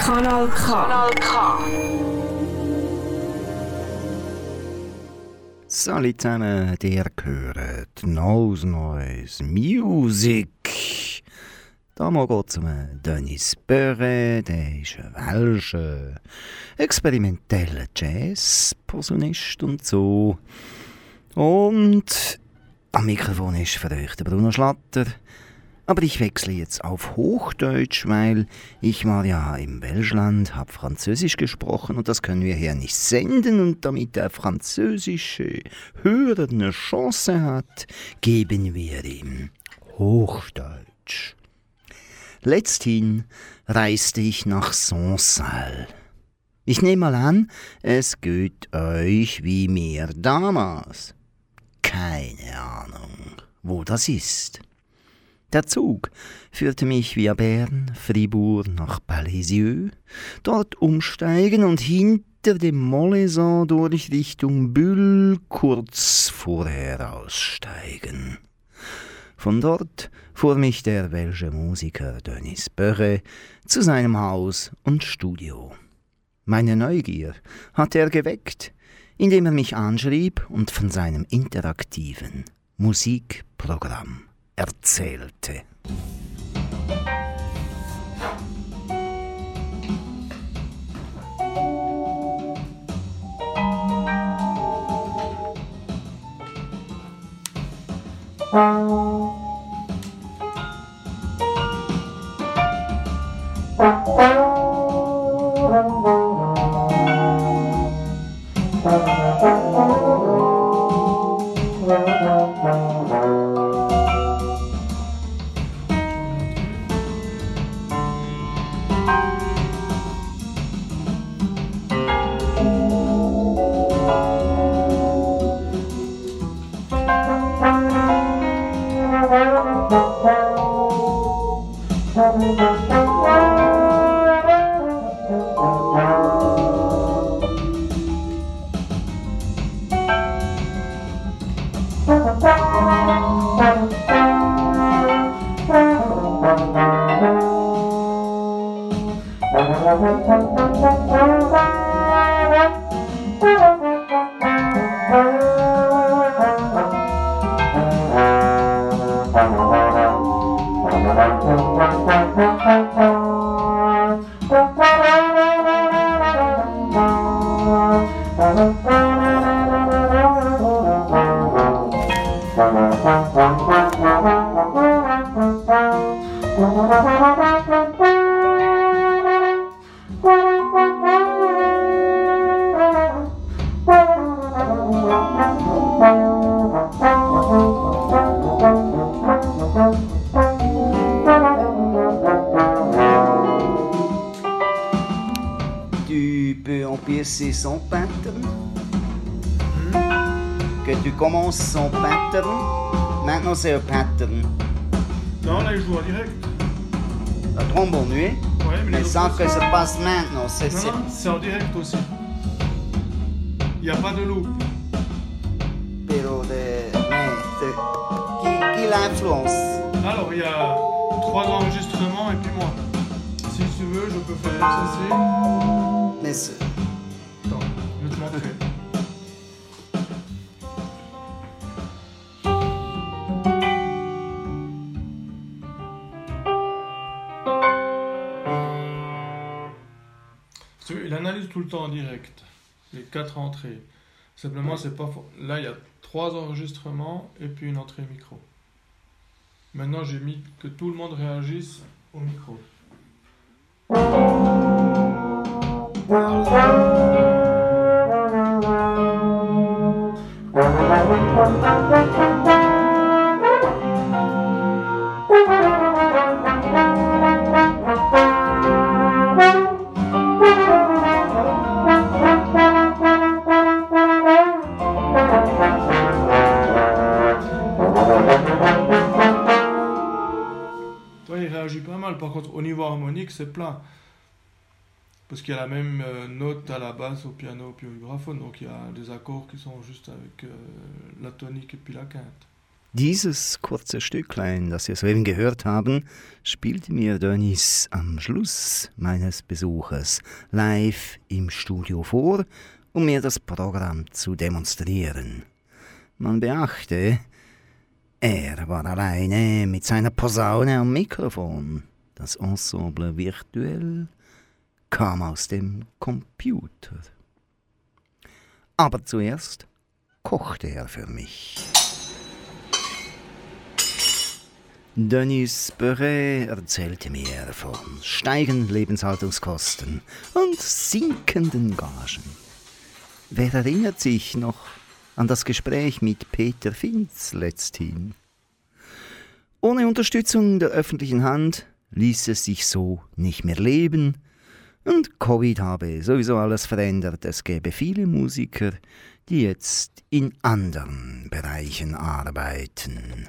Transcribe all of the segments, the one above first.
Kanal K. Kanal K. Salut zusammen, ihr gehört Nose Noise Music. Da mal geht es um Denis Böre, der ist ein welscher experimenteller Jazz-Posaunist und so. Und am Mikrofon ist für euch der Bruno Schlatter. Aber ich wechsle jetzt auf Hochdeutsch, weil ich war ja im Welschland, habe Französisch gesprochen und das können wir hier nicht senden. Und damit der französische Hörer eine Chance hat, geben wir ihm Hochdeutsch. Letzthin reiste ich nach Sansal. Ich nehme mal an, es geht euch wie mir damals. Keine Ahnung, wo das ist. Der Zug führte mich via Bern, Fribourg nach Palaisieux, dort umsteigen und hinter dem Moleson durch Richtung Bühl kurz vorher aussteigen. Von dort fuhr mich der welsche Musiker Denis Böche zu seinem Haus und Studio. Meine Neugier hat er geweckt, indem er mich anschrieb und von seinem interaktiven Musikprogramm erzählte. son commences son pattern. Maintenant, c'est un pattern. Non, là, il joue en direct. La trombone, oui. Ouais, mais, Mais sans que ça passe maintenant. C'est, Non, c'est- non, c'est en direct aussi. Il n'y a pas de loop. Pero de. mais de- qui, qui l'influence? Alors, il y a trois enregistrements et puis moi. Si tu veux, je peux faire ça, c'est... Mais c'est- Il analyse tout le temps en direct, les quatre entrées. Simplement, c'est pas là il y a trois enregistrements et puis une entrée micro. Maintenant, j'ai mis que tout le monde réagisse au micro. Mal. Par contre, au niveau harmonique, c'est plat. Parce qu'il y a la même euh, note à la basse, au piano, puis au vibraphone. Donc il y a des accords qui sont juste avec euh, la tonique et puis la quinte. Dieses kurze Stücklein, das wir soeben gehört haben, spielte mir Dönis am Schluss meines Besuches live im Studio vor, um mir das Programm zu demonstrieren. Man beachte, er war alleine mit seiner Posaune am Mikrofon. Das Ensemble virtuell kam aus dem Computer. Aber zuerst kochte er für mich. Denis Beret erzählte mir von steigenden Lebenshaltungskosten und sinkenden Gagen. Wer erinnert sich noch an das Gespräch mit Peter Finz letzthin? Ohne Unterstützung der öffentlichen Hand ließ es sich so nicht mehr leben, und Covid habe sowieso alles verändert. Es gäbe viele Musiker, die jetzt in anderen Bereichen arbeiten.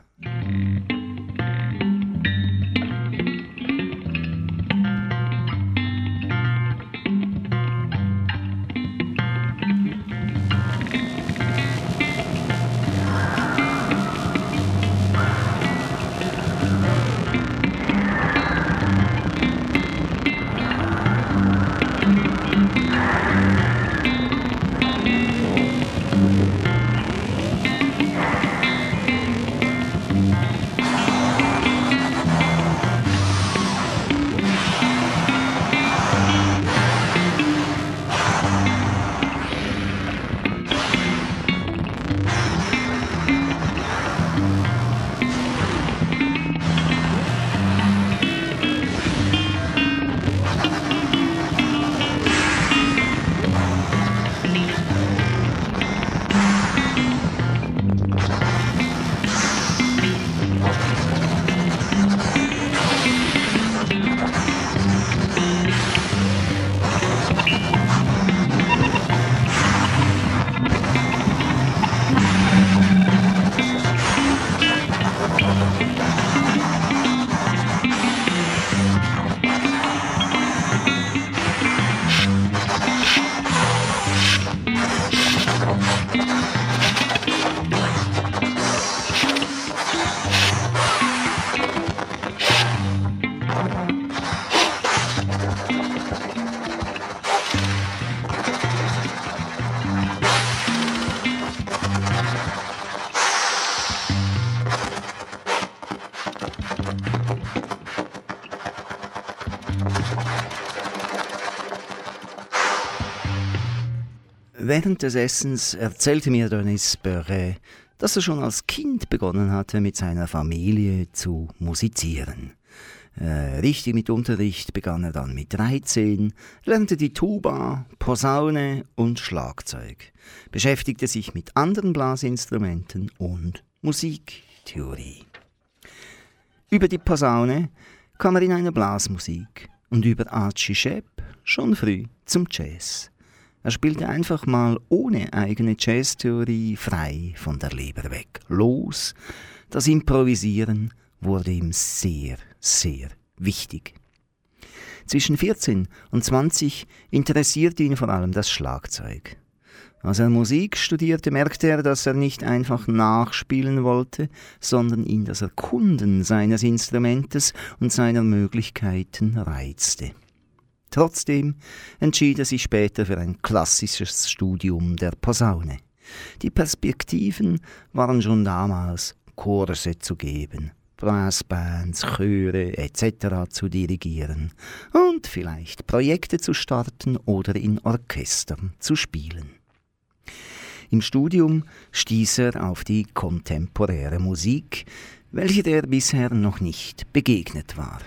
Während des Essens erzählte mir Denis Börre, dass er schon als Kind begonnen hatte, mit seiner Familie zu musizieren. Äh, richtig mit Unterricht begann er dann mit 13, lernte die Tuba, Posaune und Schlagzeug, beschäftigte sich mit anderen Blasinstrumenten und Musiktheorie. Über die Posaune kam er in eine Blasmusik und über Archie Shepp schon früh zum Jazz. Er spielte einfach mal ohne eigene Jazztheorie frei von der Leber weg. Los, das Improvisieren wurde ihm sehr, sehr wichtig. Zwischen 14 und 20 interessierte ihn vor allem das Schlagzeug. Als er Musik studierte, merkte er, dass er nicht einfach nachspielen wollte, sondern ihn das Erkunden seines Instrumentes und seiner Möglichkeiten reizte. Trotzdem entschied er sich später für ein klassisches Studium der Posaune. Die Perspektiven waren schon damals, Kurse zu geben, Brassbands, Chöre etc. zu dirigieren und vielleicht Projekte zu starten oder in Orchestern zu spielen. Im Studium stieß er auf die kontemporäre Musik, welche er bisher noch nicht begegnet war.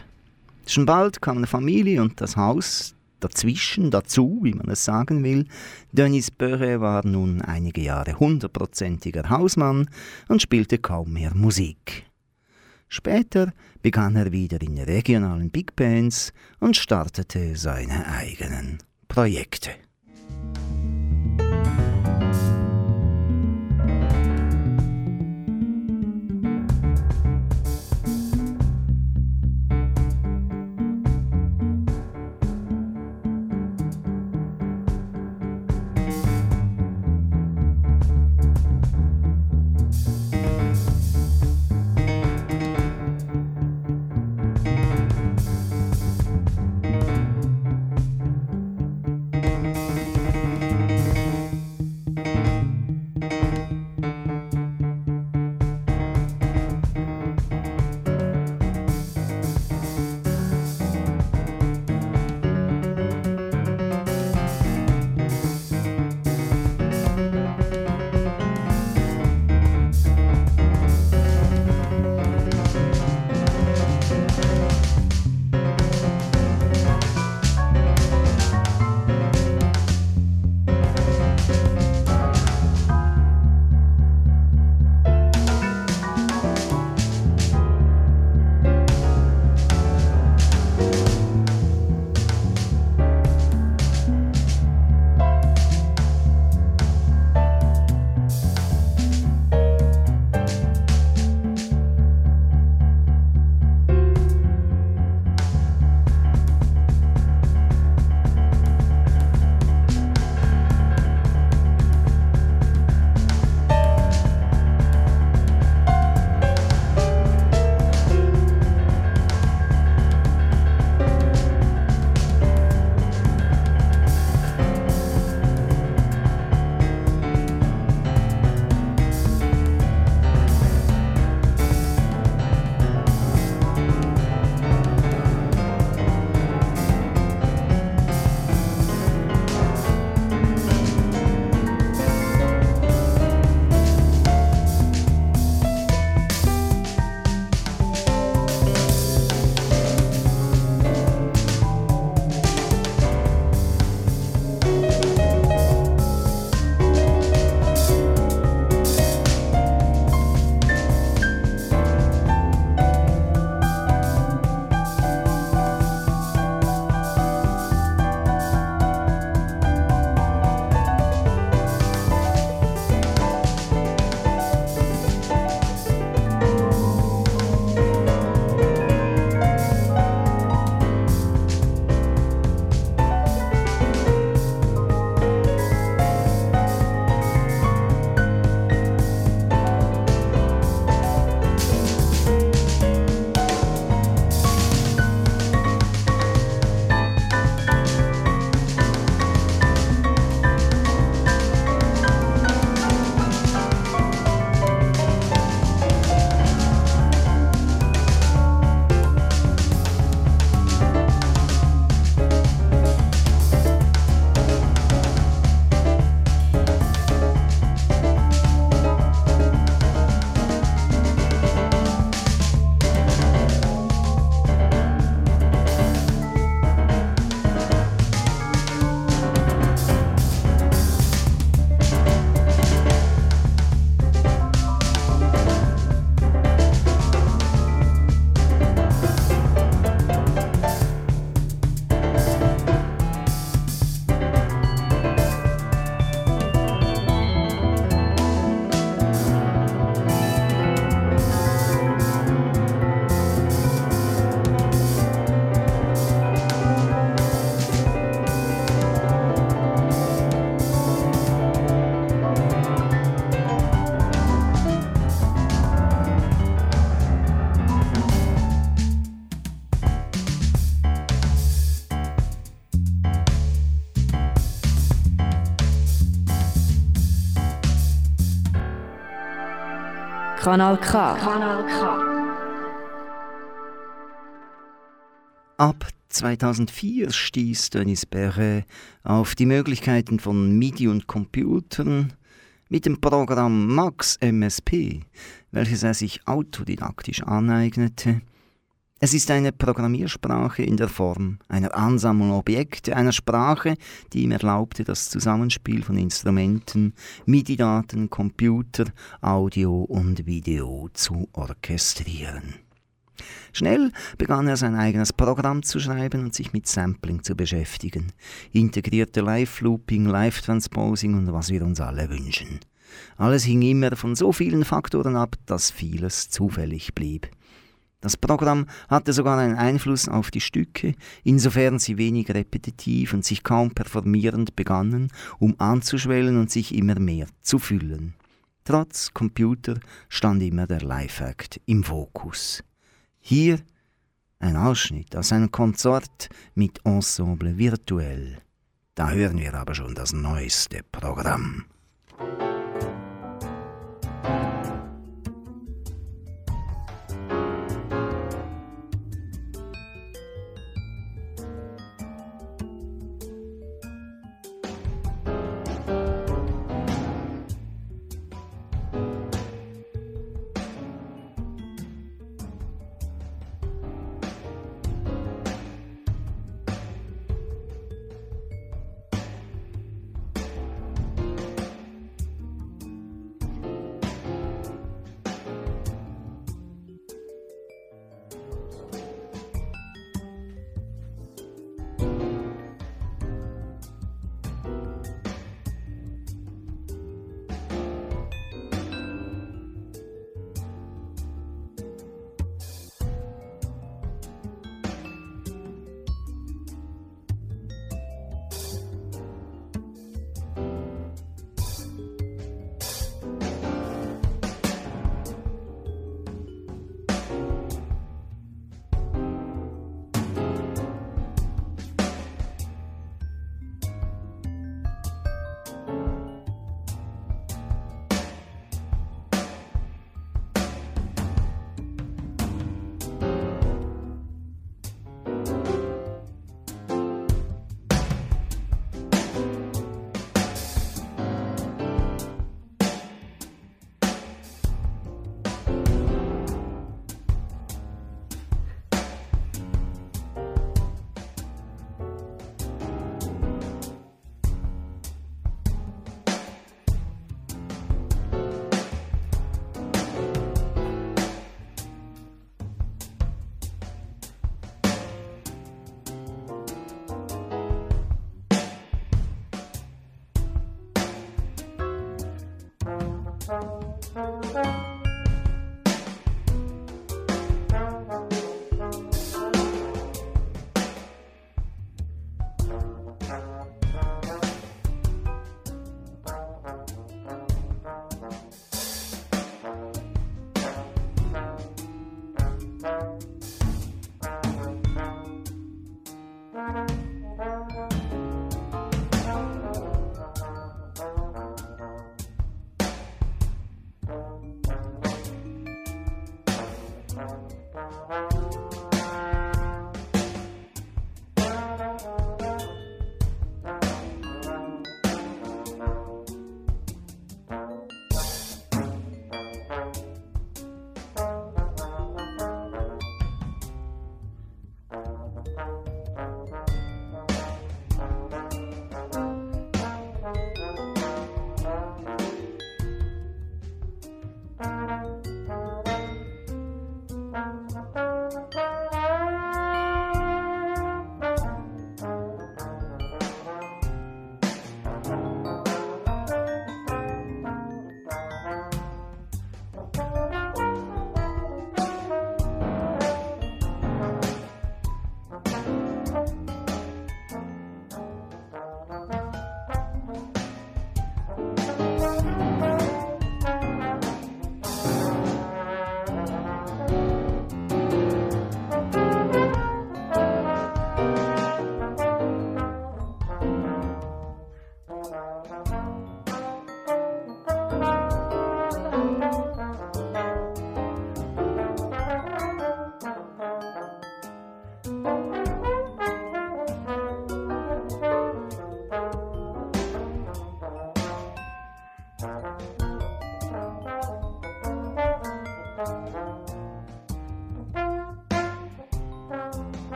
Schon bald kam eine Familie und das Haus dazwischen, dazu, wie man es sagen will. Denis Böre war nun einige Jahre hundertprozentiger Hausmann und spielte kaum mehr Musik. Später begann er wieder in regionalen Big Bands und startete seine eigenen Projekte. Kanal K. Kanal K. Ab 2004 stieß Denis Perret auf die Möglichkeiten von MIDI und Computern mit dem Programm Max MSP, welches er sich autodidaktisch aneignete. Es ist eine Programmiersprache in der Form einer Ansammlung Objekte, einer Sprache, die ihm erlaubte, das Zusammenspiel von Instrumenten, MIDI-Daten, Computer, Audio und Video zu orchestrieren. Schnell begann er sein eigenes Programm zu schreiben und sich mit Sampling zu beschäftigen, integrierte Live-Looping, Live-Transposing und was wir uns alle wünschen. Alles hing immer von so vielen Faktoren ab, dass vieles zufällig blieb. Das Programm hatte sogar einen Einfluss auf die Stücke, insofern sie wenig repetitiv und sich kaum performierend begannen, um anzuschwellen und sich immer mehr zu füllen. Trotz Computer stand immer der Live-Act im Fokus. Hier ein Ausschnitt aus einem Konzert mit Ensemble virtuell. Da hören wir aber schon das neueste Programm. Dennis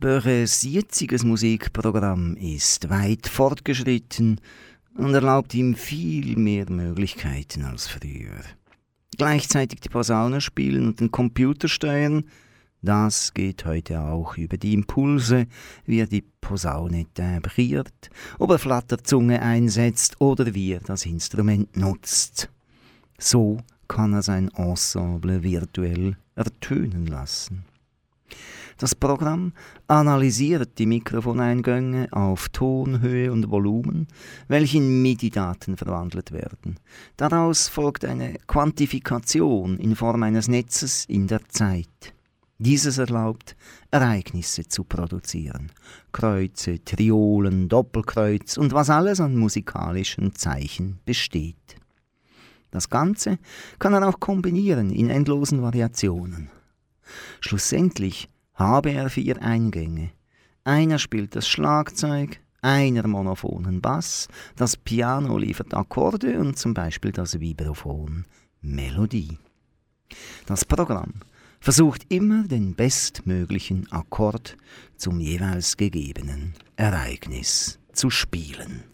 Börres jetziges Musikprogramm ist weit fortgeschritten und erlaubt ihm viel mehr Möglichkeiten als früher. Gleichzeitig die Posaune spielen und den Computer steuern, das geht heute auch über die Impulse, wie er die Posaune timbriert, ob er Flatterzunge einsetzt oder wie er das Instrument nutzt. So kann er sein Ensemble virtuell ertönen lassen. Das Programm analysiert die Mikrofoneingänge auf Tonhöhe und Volumen, welche in MIDI-Daten verwandelt werden. Daraus folgt eine Quantifikation in Form eines Netzes in der Zeit. Dieses erlaubt, Ereignisse zu produzieren. Kreuze, Triolen, Doppelkreuz und was alles an musikalischen Zeichen besteht. Das Ganze kann er auch kombinieren in endlosen Variationen. Schlussendlich habe er vier Eingänge. Einer spielt das Schlagzeug, einer monophonen Bass, das Piano liefert Akkorde und zum Beispiel das Vibraphon Melodie. Das Programm versucht immer den bestmöglichen Akkord zum jeweils gegebenen Ereignis zu spielen.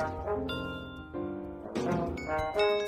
Thank you.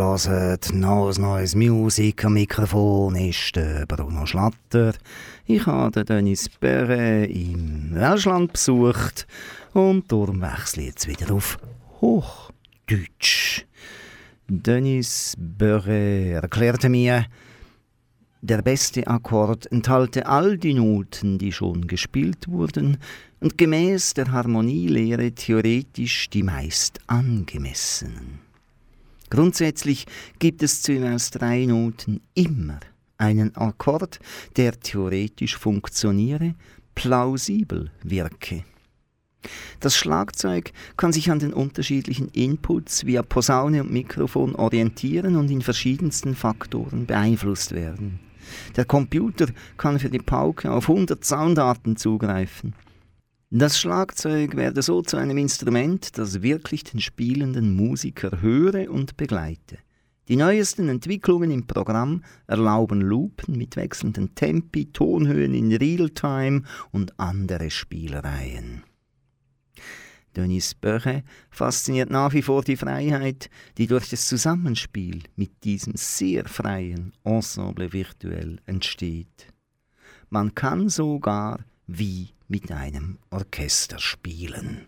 Hört neues neues Musik am Mikrofon ist Bruno Schlatter. Ich habe Dennis Perre im Welschland besucht und darum wechsle ich jetzt wieder auf Hochdeutsch. Dennis Börre erklärte mir, der beste Akkord enthalte all die Noten, die schon gespielt wurden und gemäß der Harmonielehre theoretisch die meist angemessenen. Grundsätzlich gibt es zu jeweils drei Noten immer einen Akkord, der theoretisch funktioniere, plausibel wirke. Das Schlagzeug kann sich an den unterschiedlichen Inputs via Posaune und Mikrofon orientieren und in verschiedensten Faktoren beeinflusst werden. Der Computer kann für die Pauke auf 100 Soundarten zugreifen. Das Schlagzeug werde so zu einem Instrument, das wirklich den spielenden Musiker höre und begleite. Die neuesten Entwicklungen im Programm erlauben Loopen mit wechselnden Tempi, Tonhöhen in Realtime und andere Spielereien. Denis Böche fasziniert nach wie vor die Freiheit, die durch das Zusammenspiel mit diesem sehr freien Ensemble virtuell entsteht. Man kann sogar wie mit einem Orchester spielen.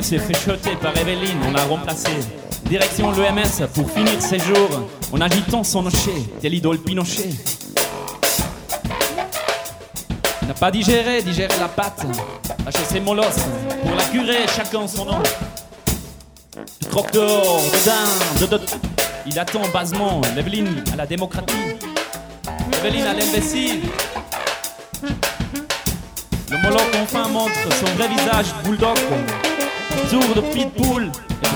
S'est fait chuter par Evelyne, on l'a remplacé. Direction l'EMS pour finir ses jours, en agitant son nocher, tel idole Pinochet. N'a pas digéré, digéré la pâte, lâché ses molosses, pour la curer, chacun son nom. De croque dehors, de de, de, Il attend basement, l'Evelyne à la démocratie, Evelyne à l'imbécile. Le Moloch enfin montre son vrai visage bulldog, tour de pitbull. Et.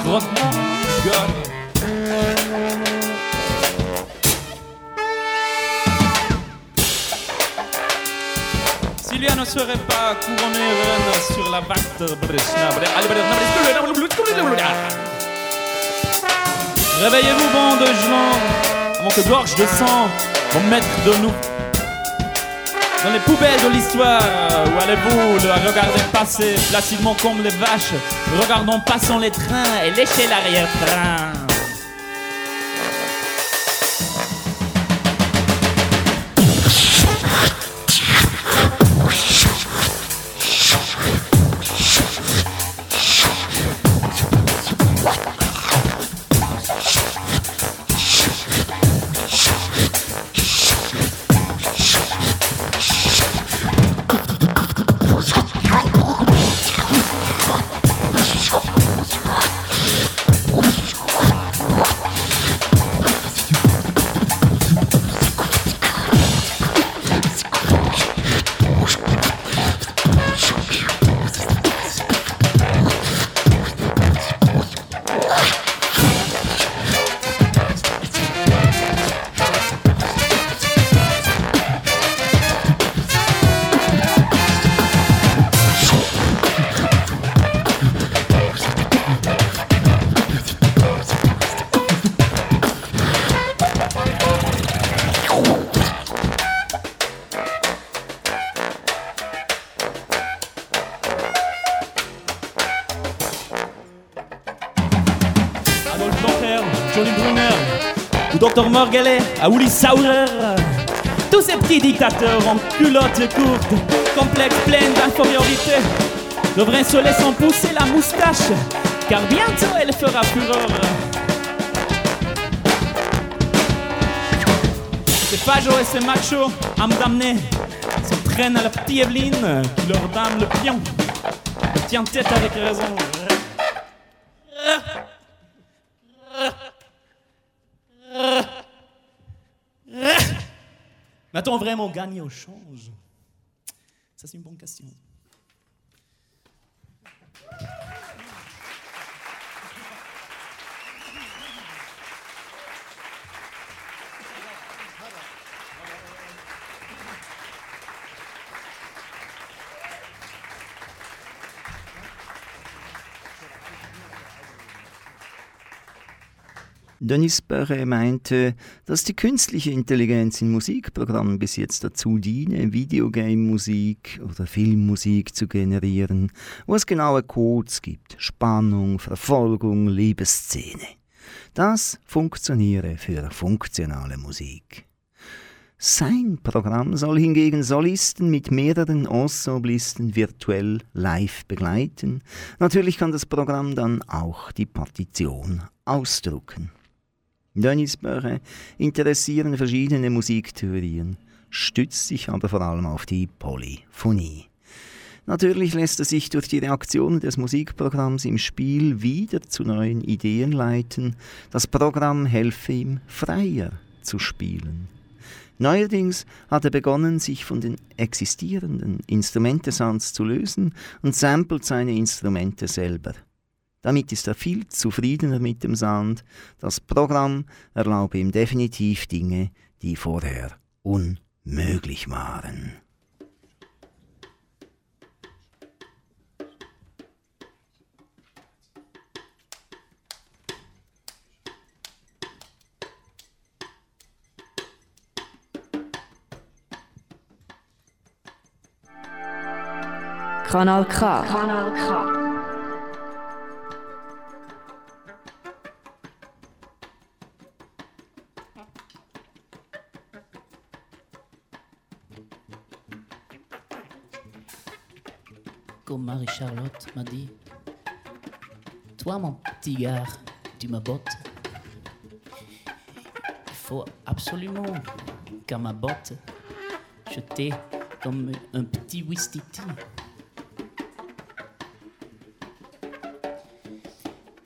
Sylvia ne serait pas couronnée reine sur la vague Réveillez-vous, bande de gens, avant que gorge de sang, mon maître de nous dans les poubelles de l'histoire, où allez-vous le regarder passer placidement comme les vaches, regardant passant les trains et lécher l'arrière-train Dr Morgalet à Saurer. Tous ces petits dictateurs en culotte courte, complexes, pleines d'infériorité, devraient se laisser pousser la moustache, car bientôt elle fera fureur. Ces fajos et ces machos, à me damner, s'entraînent à la petite Evelyne qui leur dame le pion. Tiens tête avec raison. Va-t-on vraiment gagner au change Ça, c'est une bonne question. Dennis Perret meinte, dass die künstliche Intelligenz in Musikprogrammen bis jetzt dazu diene, Videogame-Musik oder Filmmusik zu generieren, wo es genaue Codes gibt, Spannung, Verfolgung, Liebesszene. Das funktioniere für funktionale Musik. Sein Programm soll hingegen Solisten mit mehreren Ensemblisten virtuell live begleiten. Natürlich kann das Programm dann auch die Partition ausdrucken. Denis Böre interessieren verschiedene Musiktheorien, stützt sich aber vor allem auf die Polyphonie. Natürlich lässt er sich durch die Reaktionen des Musikprogramms im Spiel wieder zu neuen Ideen leiten. Das Programm helfe ihm, freier zu spielen. Neuerdings hat er begonnen, sich von den existierenden Instrumentesounds zu lösen und samplet seine Instrumente selber. Damit ist er viel zufriedener mit dem Sound. Das Programm erlaube ihm definitiv Dinge, die vorher unmöglich waren. Kanal K. Kanal K. M'a dit, Toi, mon petit gars, tu me bottes? Il faut absolument qu'à ma botte, je t'ai comme un petit Wistiti.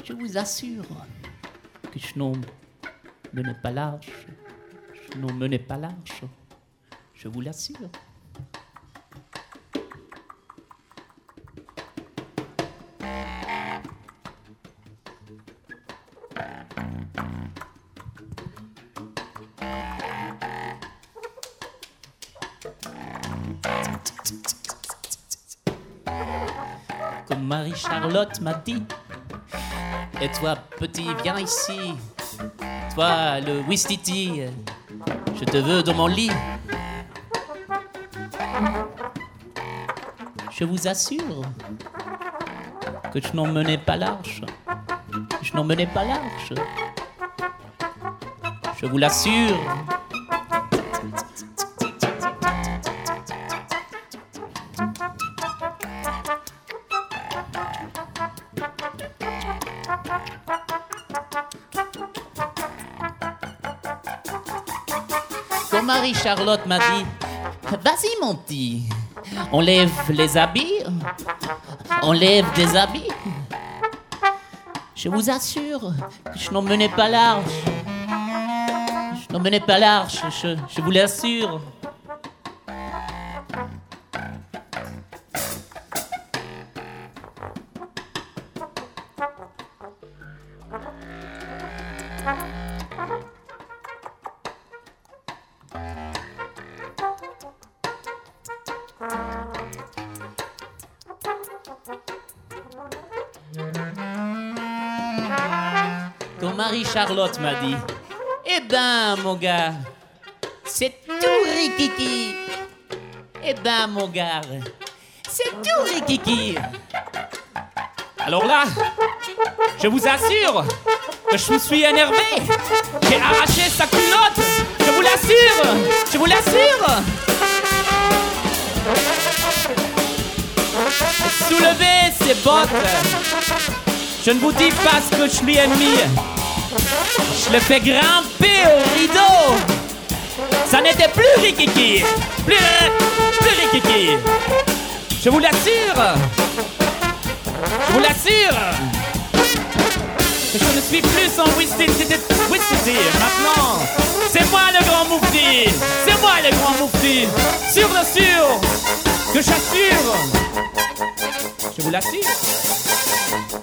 Je vous assure que je n'en menais pas large. Je n'en menais pas large. Je vous l'assure. Marie-Charlotte m'a dit. Et toi, petit, viens ici. Toi, le Wistiti, je te veux dans mon lit. Je vous assure que je n'en menais pas large. Je n'en menais pas large. Je vous l'assure. Marie-Charlotte m'a dit, vas-y mon petit, on lève les habits, on lève des habits. Je vous assure je n'en menais pas large. Je n'en menais pas large, je vous l'assure. Marie-Charlotte m'a dit, eh ben mon gars, c'est tout rikiki. Eh ben mon gars, c'est tout rikiki. Alors là, je vous assure que je me suis énervé. J'ai arraché sa culotte. Je vous l'assure. Je vous l'assure. Soulevez ses bottes. Je ne vous dis pas ce que je lui ai mis. Je le fais grimper au rideau. Ça n'était plus rikiki. Plus, plus rikiki. Je vous l'assure. Je vous l'assure. Je ne suis plus sans Wistiti, c'était Wistiti. Maintenant, c'est moi le grand moufti. C'est moi le grand moufti. Sûr de sûr que j'assure. Je vous l'assure.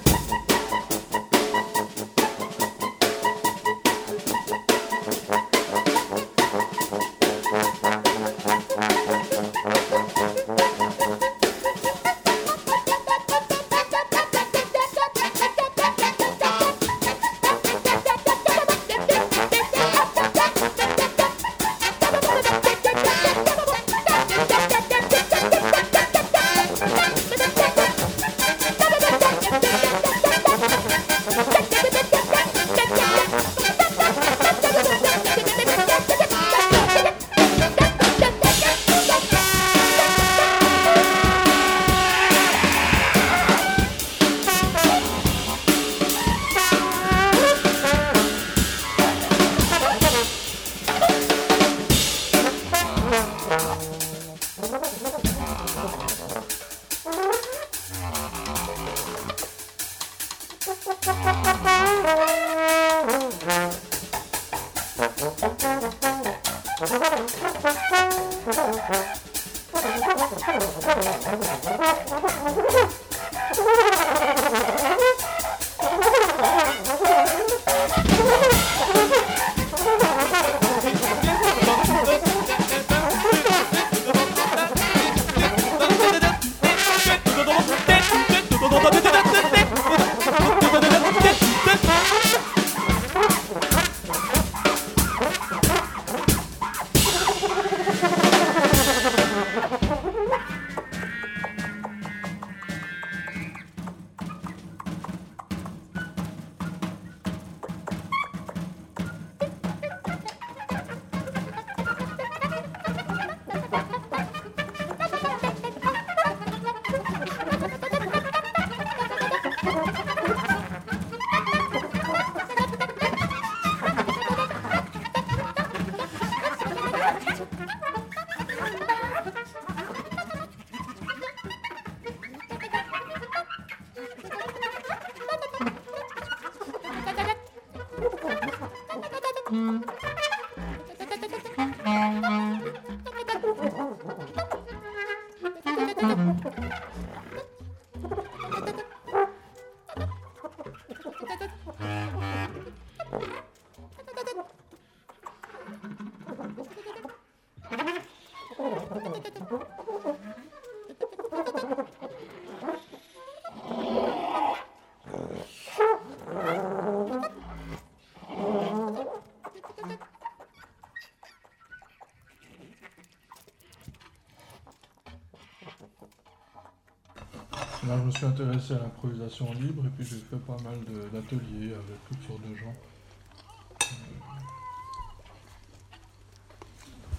Me suis intéressé à l'improvisation libre et puis j'ai fait pas mal d'ateliers avec toutes sortes de gens.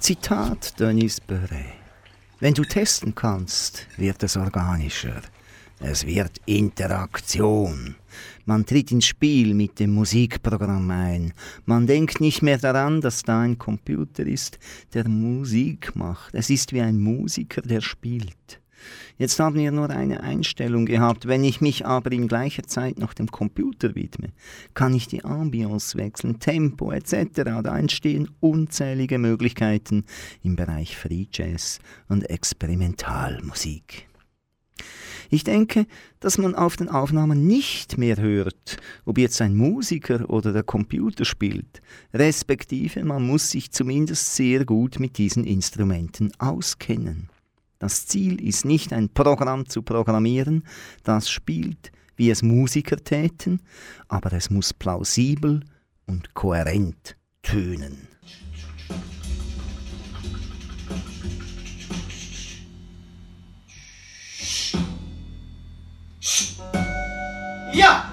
Zitat Dennis Böre. Wenn du testen kannst, wird es organischer. Es wird Interaktion. Man tritt ins Spiel mit dem Musikprogramm ein. Man denkt nicht mehr daran, dass da ein Computer ist, der Musik macht. Es ist wie ein Musiker, der spielt. Jetzt haben wir nur eine Einstellung gehabt. Wenn ich mich aber in gleicher Zeit noch dem Computer widme, kann ich die Ambiance wechseln, Tempo etc. Da entstehen unzählige Möglichkeiten im Bereich Free Jazz und Experimentalmusik. Ich denke, dass man auf den Aufnahmen nicht mehr hört, ob jetzt ein Musiker oder der Computer spielt, respektive man muss sich zumindest sehr gut mit diesen Instrumenten auskennen. Das Ziel ist nicht ein Programm zu programmieren, das spielt, wie es Musiker täten, aber es muss plausibel und kohärent tönen. Ja!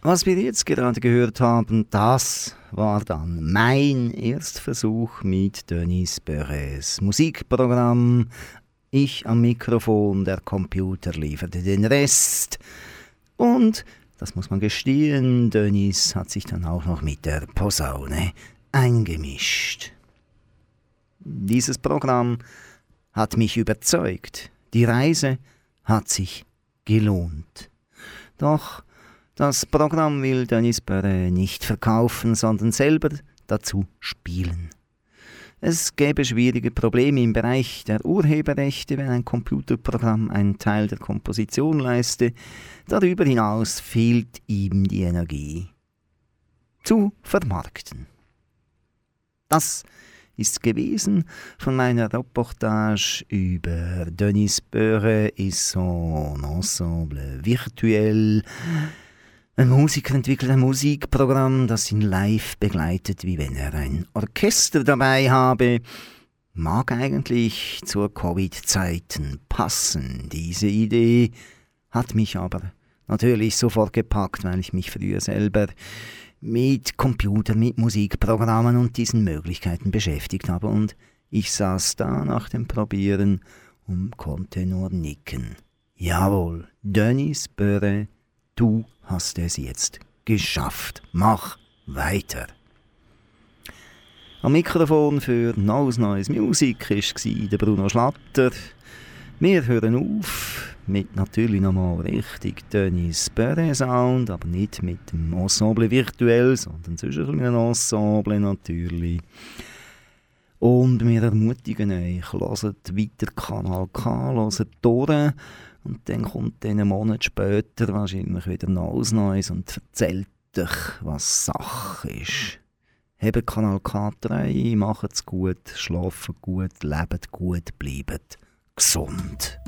Was wir jetzt gerade gehört haben, das war dann mein Erstversuch mit Denis Börres Musikprogramm. Ich am Mikrofon, der Computer lieferte den Rest. Und, das muss man gestehen, Denis hat sich dann auch noch mit der Posaune eingemischt. Dieses Programm hat mich überzeugt. Die Reise hat sich gelohnt. Doch das Programm will Dennis Börre nicht verkaufen, sondern selber dazu spielen. Es gäbe schwierige Probleme im Bereich der Urheberrechte, wenn ein Computerprogramm einen Teil der Komposition leiste. Darüber hinaus fehlt ihm die Energie zu vermarkten. Das ist gewesen von meiner Reportage über Denis Böhre et son Ensemble virtuell. Ein Musiker entwickelt ein Musikprogramm, das ihn live begleitet, wie wenn er ein Orchester dabei habe. Mag eigentlich zur Covid-Zeiten passen. Diese Idee hat mich aber natürlich sofort gepackt, weil ich mich früher selber mit Computer, mit Musikprogrammen und diesen Möglichkeiten beschäftigt habe. Und ich saß da nach dem Probieren und konnte nur nicken. Jawohl, Dennis Böre, du hast es jetzt geschafft. Mach weiter. Am Mikrofon für Neues Neues Musik war der Bruno Schlatter. Wir hören auf mit natürlich nochmal richtig Dennis Perret Sound, aber nicht mit dem Ensemble virtuell, sondern sonst ein Ensemble natürlich. Und wir ermutigen euch, hört weiter Kanal K, hört durch und dann kommt dann einen Monat später wahrscheinlich wieder Neues Neues und erzählt euch, was Sache ist. Habt Kanal K3, macht's gut, schlaft gut, lebt gut, bleibt gesund.